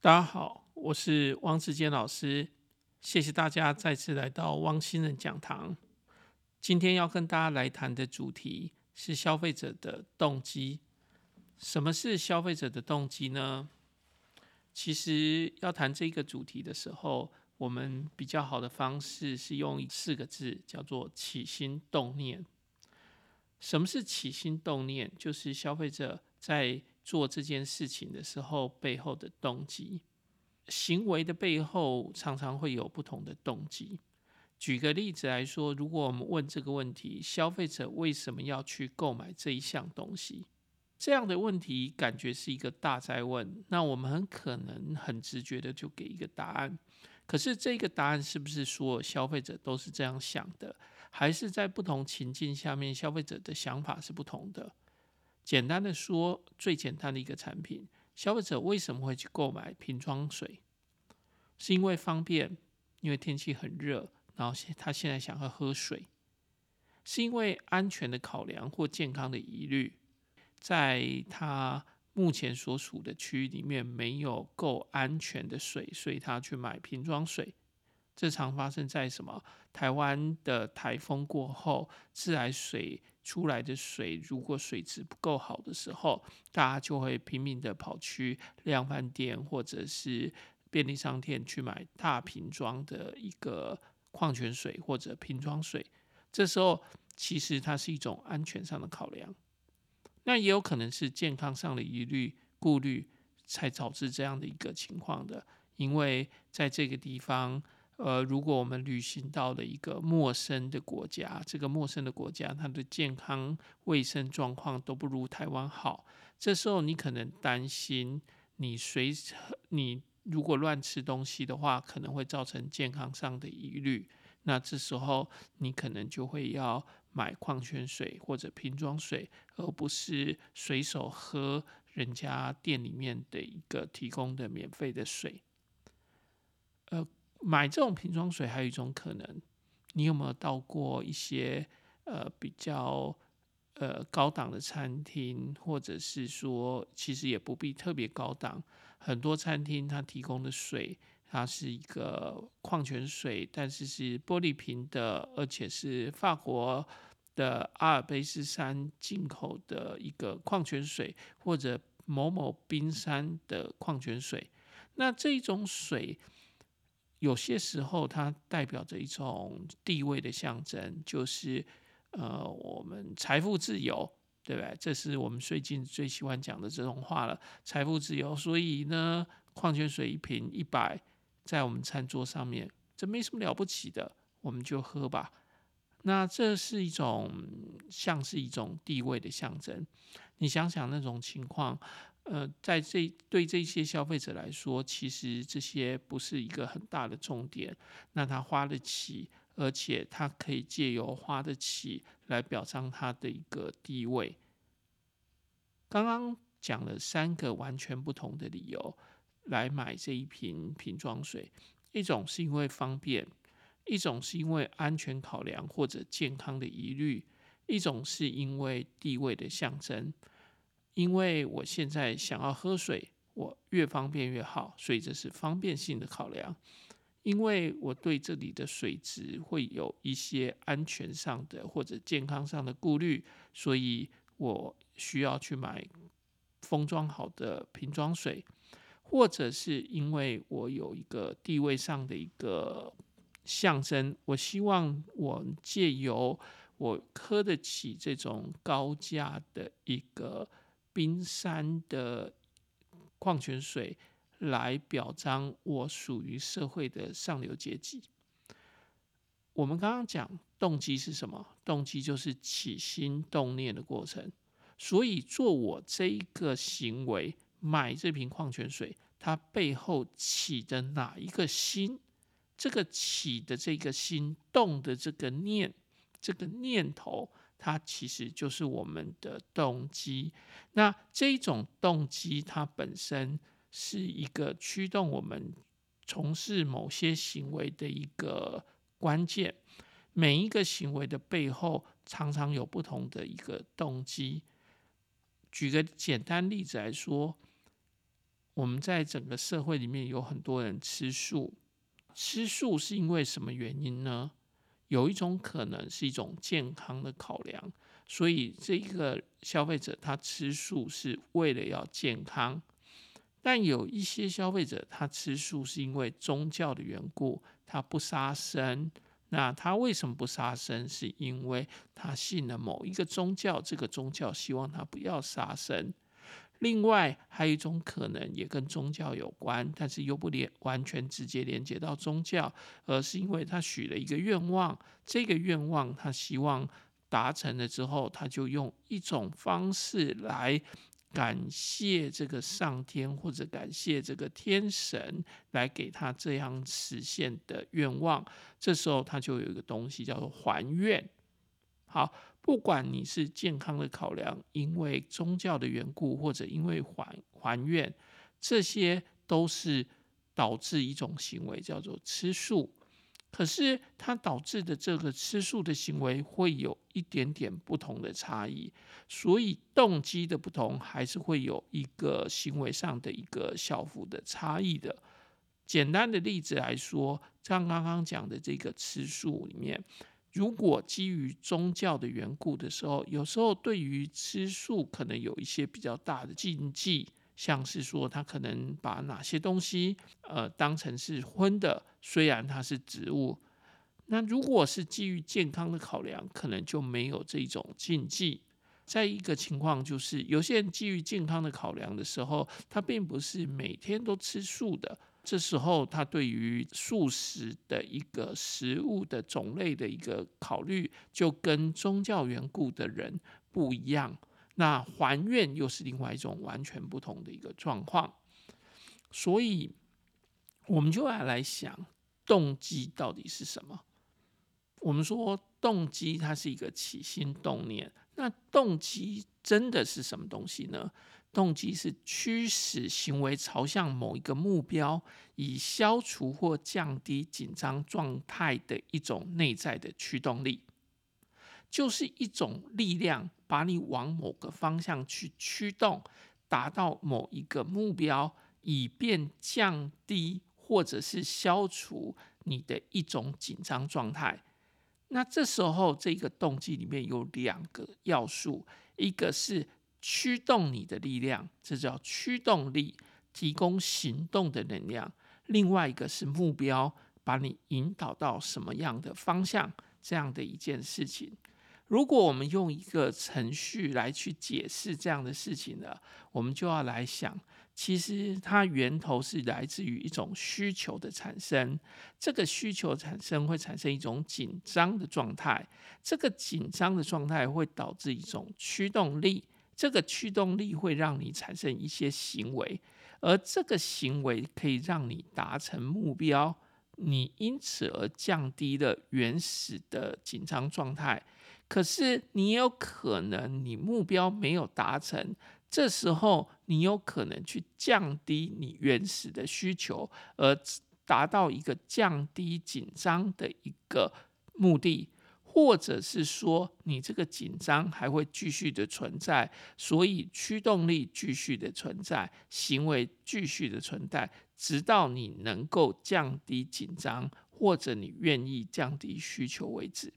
大家好，我是汪志坚老师，谢谢大家再次来到汪星人讲堂。今天要跟大家来谈的主题是消费者的动机。什么是消费者的动机呢？其实要谈这个主题的时候，我们比较好的方式是用四个字，叫做起心动念。什么是起心动念？就是消费者在做这件事情的时候，背后的动机，行为的背后常常会有不同的动机。举个例子来说，如果我们问这个问题：消费者为什么要去购买这一项东西？这样的问题感觉是一个大哉问。那我们很可能很直觉的就给一个答案。可是这个答案是不是所有消费者都是这样想的？还是在不同情境下面，消费者的想法是不同的？简单的说，最简单的一个产品，消费者为什么会去购买瓶装水？是因为方便，因为天气很热，然后他现在想要喝水，是因为安全的考量或健康的疑虑，在他目前所属的区域里面没有够安全的水，所以他去买瓶装水。这常发生在什么？台湾的台风过后，自来水出来的水，如果水质不够好的时候，大家就会拼命的跑去量贩店或者是便利商店去买大瓶装的一个矿泉水或者瓶装水。这时候其实它是一种安全上的考量，那也有可能是健康上的疑虑顾虑，才导致这样的一个情况的。因为在这个地方。呃，如果我们旅行到了一个陌生的国家，这个陌生的国家，它的健康卫生状况都不如台湾好，这时候你可能担心，你随你如果乱吃东西的话，可能会造成健康上的疑虑。那这时候你可能就会要买矿泉水或者瓶装水，而不是随手喝人家店里面的一个提供的免费的水。呃。买这种瓶装水还有一种可能，你有没有到过一些呃比较呃高档的餐厅，或者是说其实也不必特别高档，很多餐厅它提供的水，它是一个矿泉水，但是是玻璃瓶的，而且是法国的阿尔卑斯山进口的一个矿泉水，或者某某冰山的矿泉水，那这种水。有些时候，它代表着一种地位的象征，就是呃，我们财富自由，对不对？这是我们最近最喜欢讲的这种话了，财富自由。所以呢，矿泉水一瓶一百，在我们餐桌上面，这没什么了不起的，我们就喝吧。那这是一种像是一种地位的象征。你想想那种情况。呃，在这对这些消费者来说，其实这些不是一个很大的重点。那他花得起，而且他可以借由花得起来表彰他的一个地位。刚刚讲了三个完全不同的理由来买这一瓶瓶装水，一种是因为方便，一种是因为安全考量或者健康的疑虑，一种是因为地位的象征。因为我现在想要喝水，我越方便越好，所以这是方便性的考量。因为我对这里的水质会有一些安全上的或者健康上的顾虑，所以我需要去买封装好的瓶装水，或者是因为我有一个地位上的一个象征，我希望我借由我喝得起这种高价的一个。冰山的矿泉水来表彰我属于社会的上流阶级。我们刚刚讲动机是什么？动机就是起心动念的过程。所以做我这一个行为，买这瓶矿泉水，它背后起的哪一个心？这个起的这个心，动的这个念，这个念头。它其实就是我们的动机。那这种动机，它本身是一个驱动我们从事某些行为的一个关键。每一个行为的背后，常常有不同的一个动机。举个简单例子来说，我们在整个社会里面有很多人吃素，吃素是因为什么原因呢？有一种可能是一种健康的考量，所以这一个消费者他吃素是为了要健康。但有一些消费者他吃素是因为宗教的缘故，他不杀生。那他为什么不杀生？是因为他信了某一个宗教，这个宗教希望他不要杀生。另外还有一种可能也跟宗教有关，但是又不连完全直接连接到宗教，而是因为他许了一个愿望，这个愿望他希望达成了之后，他就用一种方式来。感谢这个上天，或者感谢这个天神，来给他这样实现的愿望。这时候他就有一个东西叫做还愿。好，不管你是健康的考量，因为宗教的缘故，或者因为还还愿，这些都是导致一种行为叫做吃素。可是它导致的这个吃素的行为会有一点点不同的差异，所以动机的不同还是会有一个行为上的一个小幅的差异的。简单的例子来说，像刚刚讲的这个吃素里面，如果基于宗教的缘故的时候，有时候对于吃素可能有一些比较大的禁忌。像是说，他可能把哪些东西呃当成是荤的，虽然它是植物。那如果是基于健康的考量，可能就没有这种禁忌。再一个情况就是，有些人基于健康的考量的时候，他并不是每天都吃素的。这时候，他对于素食的一个食物的种类的一个考虑，就跟宗教缘故的人不一样。那还愿又是另外一种完全不同的一个状况，所以我们就要来想动机到底是什么？我们说动机它是一个起心动念，那动机真的是什么东西呢？动机是驱使行为朝向某一个目标，以消除或降低紧张状态的一种内在的驱动力。就是一种力量，把你往某个方向去驱动，达到某一个目标，以便降低或者是消除你的一种紧张状态。那这时候，这个动机里面有两个要素，一个是驱动你的力量，这叫驱动力，提供行动的能量；另外一个是目标，把你引导到什么样的方向，这样的一件事情。如果我们用一个程序来去解释这样的事情呢，我们就要来想，其实它源头是来自于一种需求的产生。这个需求产生会产生一种紧张的状态，这个紧张的状态会导致一种驱动力，这个驱动力会让你产生一些行为，而这个行为可以让你达成目标，你因此而降低了原始的紧张状态。可是你有可能你目标没有达成，这时候你有可能去降低你原始的需求，而达到一个降低紧张的一个目的，或者是说你这个紧张还会继续的存在，所以驱动力继续的存在，行为继续的存在，直到你能够降低紧张，或者你愿意降低需求为止。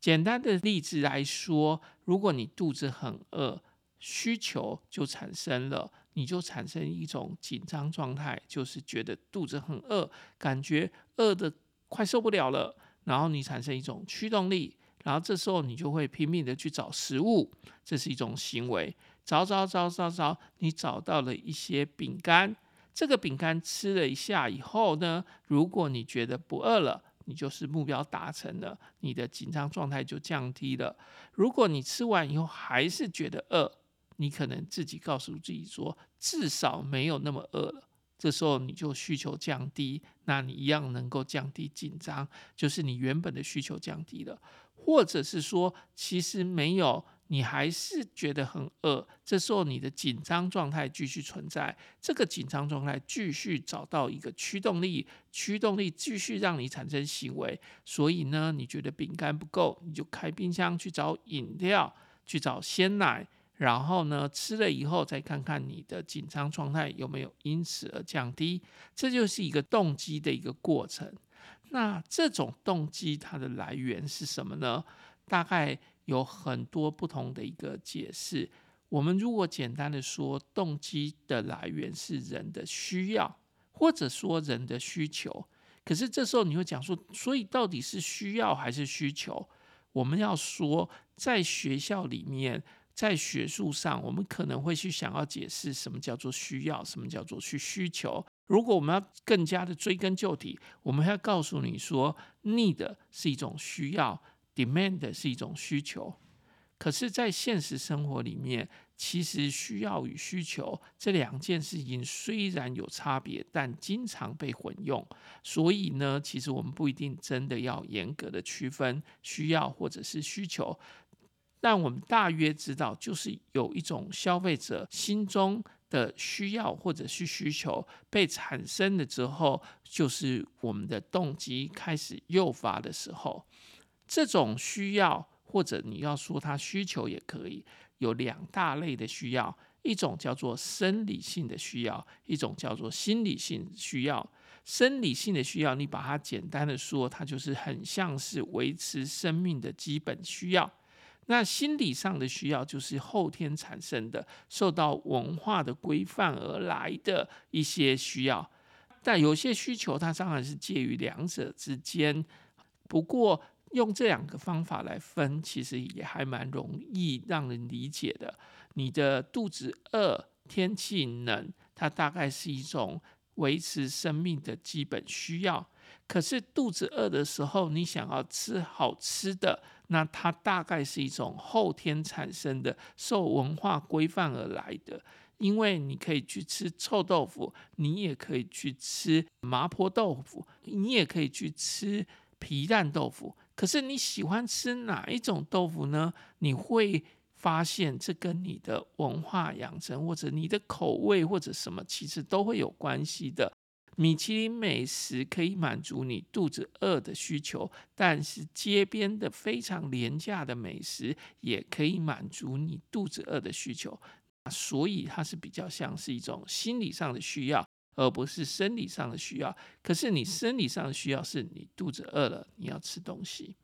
简单的例子来说，如果你肚子很饿，需求就产生了，你就产生一种紧张状态，就是觉得肚子很饿，感觉饿得快受不了了，然后你产生一种驱动力，然后这时候你就会拼命的去找食物，这是一种行为，找找找找找，你找到了一些饼干，这个饼干吃了一下以后呢，如果你觉得不饿了。你就是目标达成了，你的紧张状态就降低了。如果你吃完以后还是觉得饿，你可能自己告诉自己说，至少没有那么饿了。这时候你就需求降低，那你一样能够降低紧张，就是你原本的需求降低了，或者是说其实没有。你还是觉得很饿，这时候你的紧张状态继续存在，这个紧张状态继续找到一个驱动力，驱动力继续让你产生行为。所以呢，你觉得饼干不够，你就开冰箱去找饮料，去找鲜奶，然后呢，吃了以后再看看你的紧张状态有没有因此而降低，这就是一个动机的一个过程。那这种动机它的来源是什么呢？大概有很多不同的一个解释。我们如果简单的说，动机的来源是人的需要，或者说人的需求。可是这时候你会讲说，所以到底是需要还是需求？我们要说，在学校里面，在学术上，我们可能会去想要解释什么叫做需要，什么叫做去需求。如果我们要更加的追根究底，我们还要告诉你说，need 是一种需要，demand 是一种需求。可是，在现实生活里面，其实需要与需求这两件事情虽然有差别，但经常被混用。所以呢，其实我们不一定真的要严格的区分需要或者是需求，但我们大约知道，就是有一种消费者心中的需要或者是需求被产生了之后，就是我们的动机开始诱发的时候，这种需要。或者你要说它需求也可以，有两大类的需要，一种叫做生理性的需要，一种叫做心理性需要。生理性的需要，你把它简单的说，它就是很像是维持生命的基本需要。那心理上的需要，就是后天产生的，受到文化的规范而来的一些需要。但有些需求，它当然是介于两者之间。不过，用这两个方法来分，其实也还蛮容易让人理解的。你的肚子饿、天气冷，它大概是一种维持生命的基本需要。可是肚子饿的时候，你想要吃好吃的，那它大概是一种后天产生的、受文化规范而来的。因为你可以去吃臭豆腐，你也可以去吃麻婆豆腐，你也可以去吃皮蛋豆腐。可是你喜欢吃哪一种豆腐呢？你会发现这跟你的文化养成，或者你的口味，或者什么，其实都会有关系的。米其林美食可以满足你肚子饿的需求，但是街边的非常廉价的美食也可以满足你肚子饿的需求。所以它是比较像是一种心理上的需要。而不是生理上的需要，可是你生理上的需要是你肚子饿了，你要吃东西。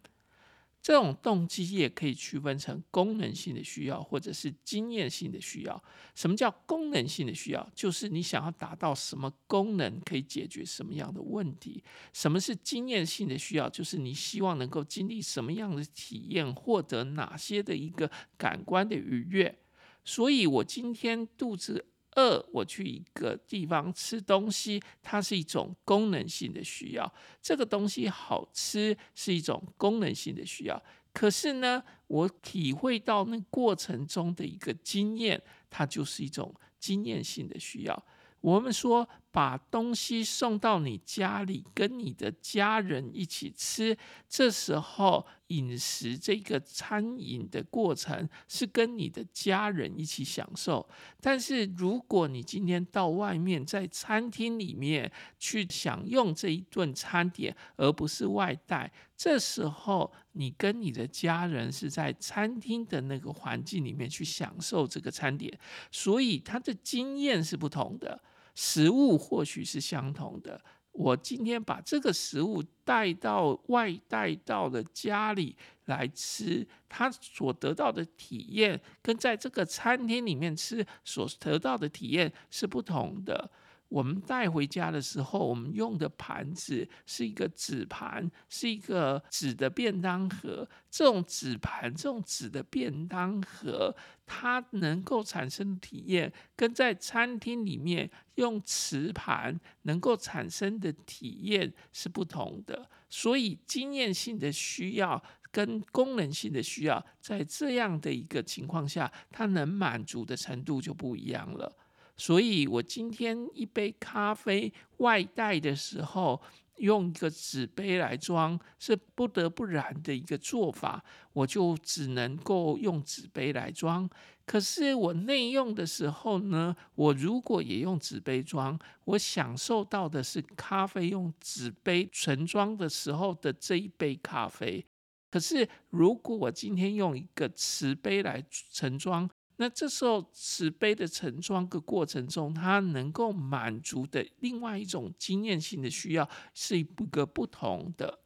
这种动机也可以区分成功能性的需要，或者是经验性的需要。什么叫功能性的需要？就是你想要达到什么功能，可以解决什么样的问题。什么是经验性的需要？就是你希望能够经历什么样的体验，获得哪些的一个感官的愉悦。所以我今天肚子。二，我去一个地方吃东西，它是一种功能性的需要。这个东西好吃是一种功能性的需要。可是呢，我体会到那过程中的一个经验，它就是一种经验性的需要。我们说，把东西送到你家里，跟你的家人一起吃，这时候饮食这个餐饮的过程是跟你的家人一起享受。但是，如果你今天到外面在餐厅里面去享用这一顿餐点，而不是外带，这时候你跟你的家人是在餐厅的那个环境里面去享受这个餐点，所以他的经验是不同的。食物或许是相同的，我今天把这个食物带到外带到了家里来吃，他所得到的体验跟在这个餐厅里面吃所得到的体验是不同的。我们带回家的时候，我们用的盘子是一个纸盘，是一个纸的便当盒。这种纸盘、这种纸的便当盒，它能够产生的体验，跟在餐厅里面用瓷盘能够产生的体验是不同的。所以，经验性的需要跟功能性的需要，在这样的一个情况下，它能满足的程度就不一样了。所以我今天一杯咖啡外带的时候，用一个纸杯来装，是不得不然的一个做法，我就只能够用纸杯来装。可是我内用的时候呢，我如果也用纸杯装，我享受到的是咖啡用纸杯盛装的时候的这一杯咖啡。可是如果我今天用一个瓷杯来盛装，那这时候慈悲的盛装的过程中，它能够满足的另外一种经验性的需要是一个不同的。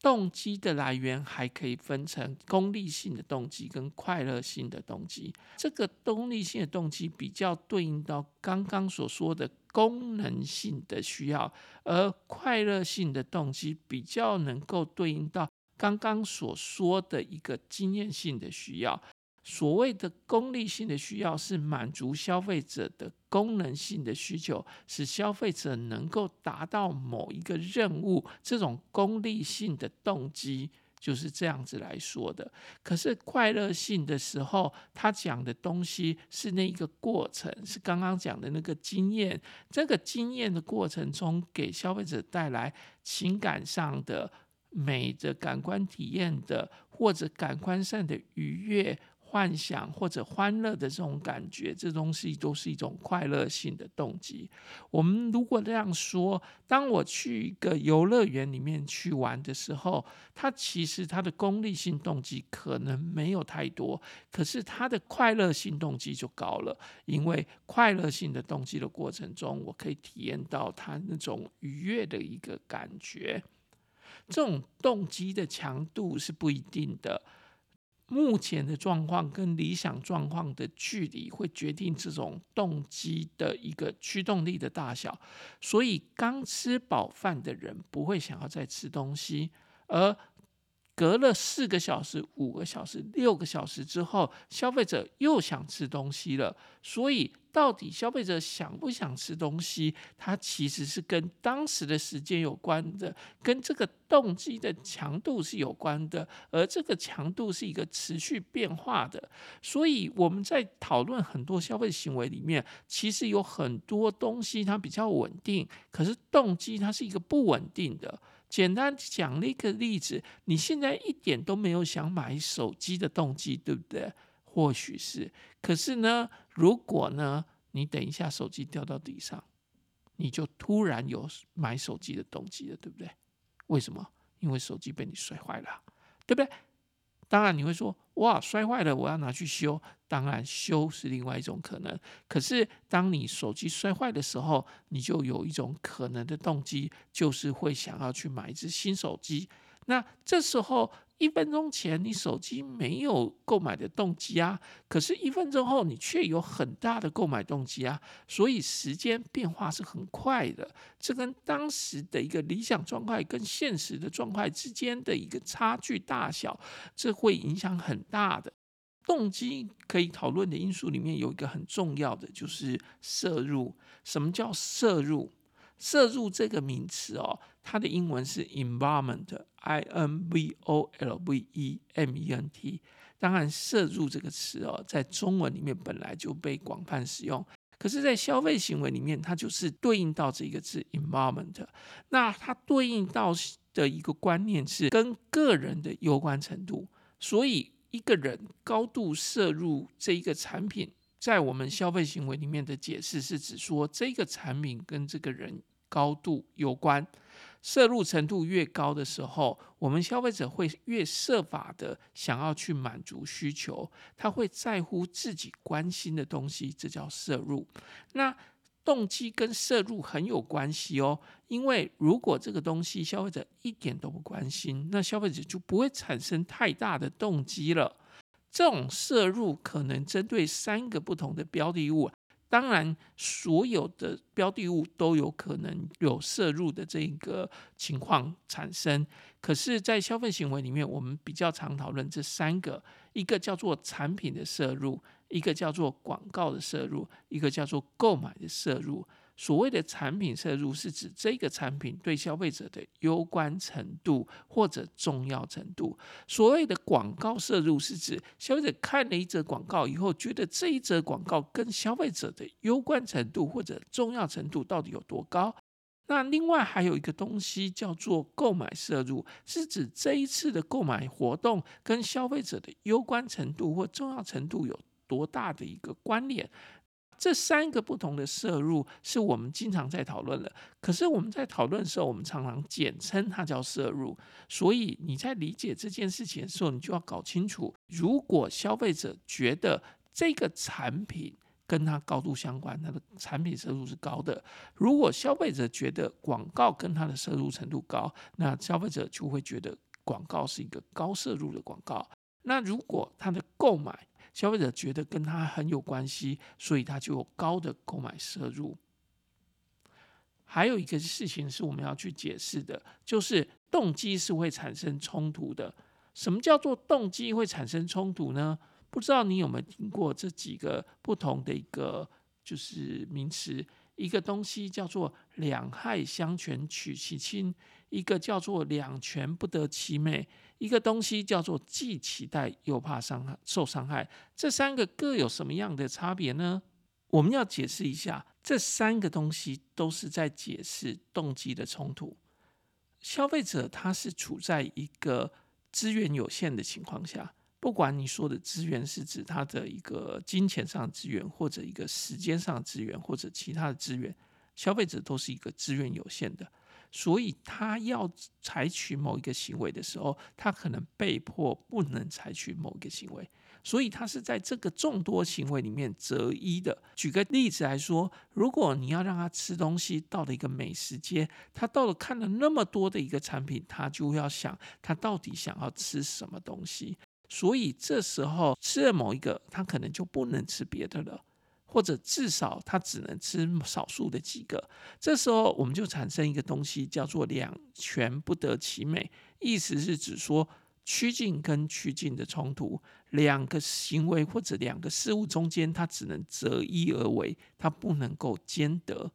动机的来源还可以分成功利性的动机跟快乐性的动机。这个功利性的动机比较对应到刚刚所说的功能性的需要，而快乐性的动机比较能够对应到刚刚所说的一个经验性的需要。所谓的功利性的需要是满足消费者的功能性的需求，使消费者能够达到某一个任务。这种功利性的动机就是这样子来说的。可是快乐性的时候，他讲的东西是那一个过程，是刚刚讲的那个经验。这个经验的过程中，给消费者带来情感上的美的感官体验的，或者感官上的愉悦。幻想或者欢乐的这种感觉，这东西都是一种快乐性的动机。我们如果这样说，当我去一个游乐园里面去玩的时候，它其实它的功利性动机可能没有太多，可是它的快乐性动机就高了，因为快乐性的动机的过程中，我可以体验到它那种愉悦的一个感觉。这种动机的强度是不一定的。目前的状况跟理想状况的距离，会决定这种动机的一个驱动力的大小。所以，刚吃饱饭的人不会想要再吃东西，而隔了四个小时、五个小时、六个小时之后，消费者又想吃东西了。所以，到底消费者想不想吃东西，它其实是跟当时的时间有关的，跟这个动机的强度是有关的，而这个强度是一个持续变化的。所以，我们在讨论很多消费行为里面，其实有很多东西它比较稳定，可是动机它是一个不稳定的。简单讲了一个例子，你现在一点都没有想买手机的动机，对不对？或许是，可是呢，如果呢，你等一下手机掉到地上，你就突然有买手机的动机了，对不对？为什么？因为手机被你摔坏了，对不对？当然你会说，哇，摔坏了，我要拿去修。当然，修是另外一种可能。可是，当你手机摔坏的时候，你就有一种可能的动机，就是会想要去买一支新手机。那这时候，一分钟前你手机没有购买的动机啊，可是，一分钟后你却有很大的购买动机啊。所以，时间变化是很快的。这跟当时的一个理想状态跟现实的状态之间的一个差距大小，这会影响很大的。动机可以讨论的因素里面有一个很重要的，就是摄入。什么叫摄入？摄入这个名词哦，它的英文是 environment，i n v o l v e m e n t。当然，摄入这个词哦，在中文里面本来就被广泛使用，可是，在消费行为里面，它就是对应到这个字 environment。那它对应到的一个观念是跟个人的攸关程度，所以一个人高度摄入这一个产品。在我们消费行为里面的解释是指说，这个产品跟这个人高度有关，摄入程度越高的时候，我们消费者会越设法的想要去满足需求，他会在乎自己关心的东西，这叫摄入。那动机跟摄入很有关系哦，因为如果这个东西消费者一点都不关心，那消费者就不会产生太大的动机了。这种摄入可能针对三个不同的标的物，当然所有的标的物都有可能有摄入的这个情况产生。可是，在消费行为里面，我们比较常讨论这三个：一个叫做产品的摄入，一个叫做广告的摄入，一个叫做购买的摄入。所谓的产品摄入，是指这个产品对消费者的攸关程度或者重要程度。所谓的广告摄入，是指消费者看了一则广告以后，觉得这一则广告跟消费者的攸关程度或者重要程度到底有多高。那另外还有一个东西叫做购买摄入，是指这一次的购买活动跟消费者的攸关程度或重要程度有多大的一个关联。这三个不同的摄入是我们经常在讨论的。可是我们在讨论的时候，我们常常简称它叫摄入。所以你在理解这件事情的时候，你就要搞清楚：如果消费者觉得这个产品跟它高度相关，它的产品摄入是高的；如果消费者觉得广告跟它的摄入程度高，那消费者就会觉得广告是一个高摄入的广告。那如果他的购买，消费者觉得跟他很有关系，所以他就有高的购买摄入。还有一个事情是我们要去解释的，就是动机是会产生冲突的。什么叫做动机会产生冲突呢？不知道你有没有听过这几个不同的一个就是名词？一个东西叫做两害相权取其轻，一个叫做两全不得其美。一个东西叫做既期待又怕伤害受伤害，这三个各有什么样的差别呢？我们要解释一下，这三个东西都是在解释动机的冲突。消费者他是处在一个资源有限的情况下，不管你说的资源是指他的一个金钱上的资源，或者一个时间上的资源，或者其他的资源，消费者都是一个资源有限的。所以他要采取某一个行为的时候，他可能被迫不能采取某一个行为，所以他是在这个众多行为里面择一的。举个例子来说，如果你要让他吃东西，到了一个美食街，他到了看了那么多的一个产品，他就要想他到底想要吃什么东西，所以这时候吃了某一个，他可能就不能吃别的了。或者至少他只能吃少数的几个，这时候我们就产生一个东西叫做两全不得其美，意思是指说趋近跟趋近的冲突，两个行为或者两个事物中间，它只能择一而为，它不能够兼得。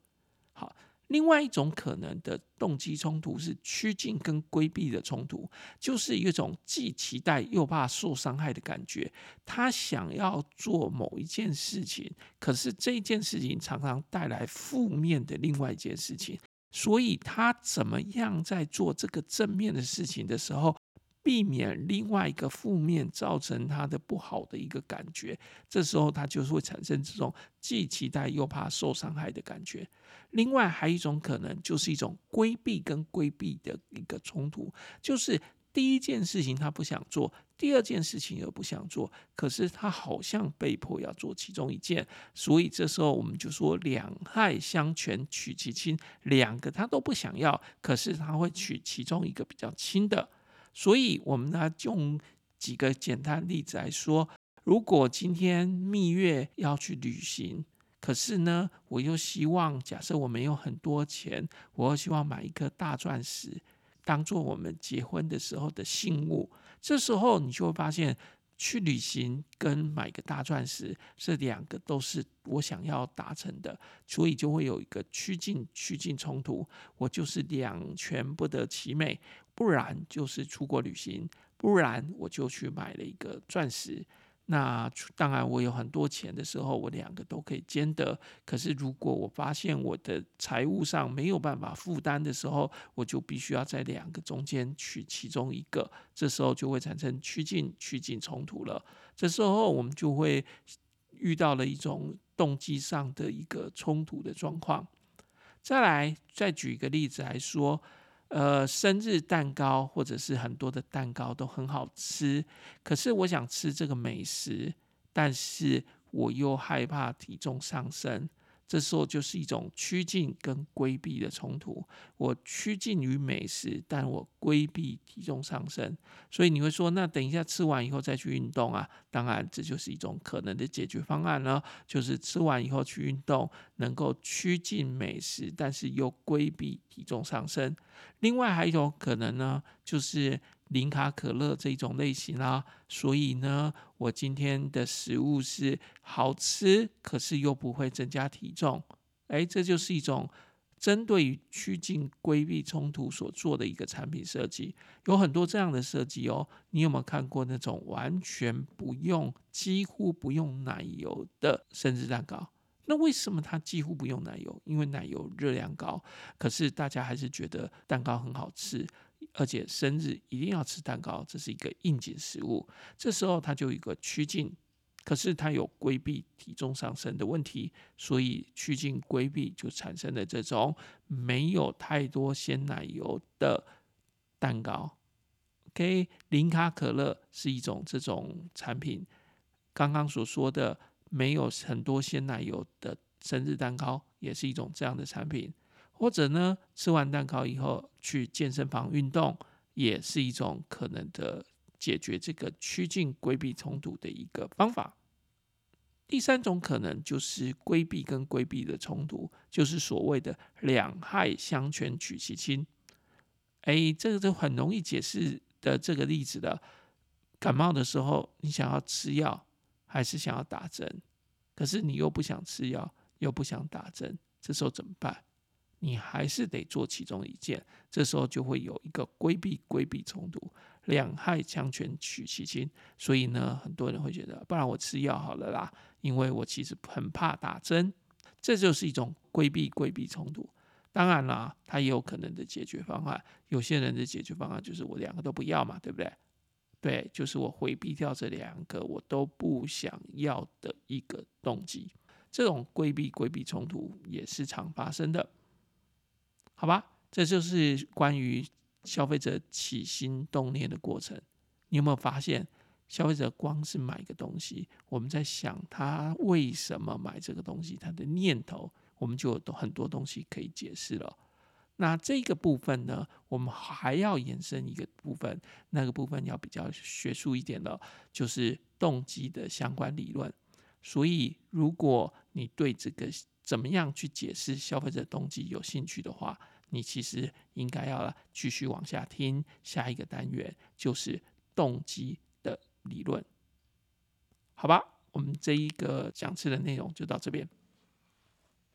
好。另外一种可能的动机冲突是趋近跟规避的冲突，就是一种既期待又怕受伤害的感觉。他想要做某一件事情，可是这件事情常常带来负面的另外一件事情，所以他怎么样在做这个正面的事情的时候，避免另外一个负面造成他的不好的一个感觉，这时候他就是会产生这种既期待又怕受伤害的感觉。另外还有一种可能，就是一种规避跟规避的一个冲突，就是第一件事情他不想做，第二件事情又不想做，可是他好像被迫要做其中一件，所以这时候我们就说两害相权取其轻，两个他都不想要，可是他会取其中一个比较轻的。所以，我们呢用几个简单例子来说：如果今天蜜月要去旅行，可是呢，我又希望，假设我没有很多钱，我又希望买一颗大钻石，当做我们结婚的时候的信物。这时候，你就会发现，去旅行跟买个大钻石，这两个都是我想要达成的，所以就会有一个趋近趋近冲突。我就是两全不得其美。不然就是出国旅行，不然我就去买了一个钻石。那当然，我有很多钱的时候，我两个都可以兼得。可是，如果我发现我的财务上没有办法负担的时候，我就必须要在两个中间取其中一个。这时候就会产生趋近趋近冲突了。这时候我们就会遇到了一种动机上的一个冲突的状况。再来，再举一个例子来说。呃，生日蛋糕或者是很多的蛋糕都很好吃，可是我想吃这个美食，但是我又害怕体重上升。这时候就是一种趋近跟规避的冲突。我趋近于美食，但我规避体重上升。所以你会说，那等一下吃完以后再去运动啊？当然，这就是一种可能的解决方案了，就是吃完以后去运动，能够趋近美食，但是又规避体重上升。另外还有一种可能呢，就是。零卡可乐这种类型啦，所以呢，我今天的食物是好吃，可是又不会增加体重。诶，这就是一种针对于趋近规避冲突所做的一个产品设计。有很多这样的设计哦。你有没有看过那种完全不用、几乎不用奶油的生日蛋糕？那为什么它几乎不用奶油？因为奶油热量高，可是大家还是觉得蛋糕很好吃。而且生日一定要吃蛋糕，这是一个应景食物。这时候它就有一个趋近可是他有规避体重上升的问题，所以趋近规避就产生了这种没有太多鲜奶油的蛋糕。OK，零卡可乐是一种这种产品。刚刚所说的没有很多鲜奶油的生日蛋糕，也是一种这样的产品。或者呢，吃完蛋糕以后去健身房运动，也是一种可能的。解决这个趋近规避冲突的一个方法。第三种可能就是规避跟规避的冲突，就是所谓的两害相权取其轻。哎，这个就很容易解释的这个例子的，感冒的时候你想要吃药还是想要打针？可是你又不想吃药，又不想打针，这时候怎么办？你还是得做其中一件，这时候就会有一个规避规避冲突，两害相权取其轻。所以呢，很多人会觉得，不然我吃药好了啦，因为我其实很怕打针，这就是一种规避规避冲突。当然啦，它也有可能的解决方案。有些人的解决方案就是我两个都不要嘛，对不对？对，就是我回避掉这两个我都不想要的一个动机。这种规避规避冲突也是常发生的。好吧，这就是关于消费者起心动念的过程。你有没有发现，消费者光是买个东西，我们在想他为什么买这个东西，他的念头，我们就有很多东西可以解释了。那这个部分呢，我们还要延伸一个部分，那个部分要比较学术一点的，就是动机的相关理论。所以，如果你对这个怎么样去解释消费者动机有兴趣的话，你其实应该要继续往下听。下一个单元就是动机的理论，好吧？我们这一个讲次的内容就到这边。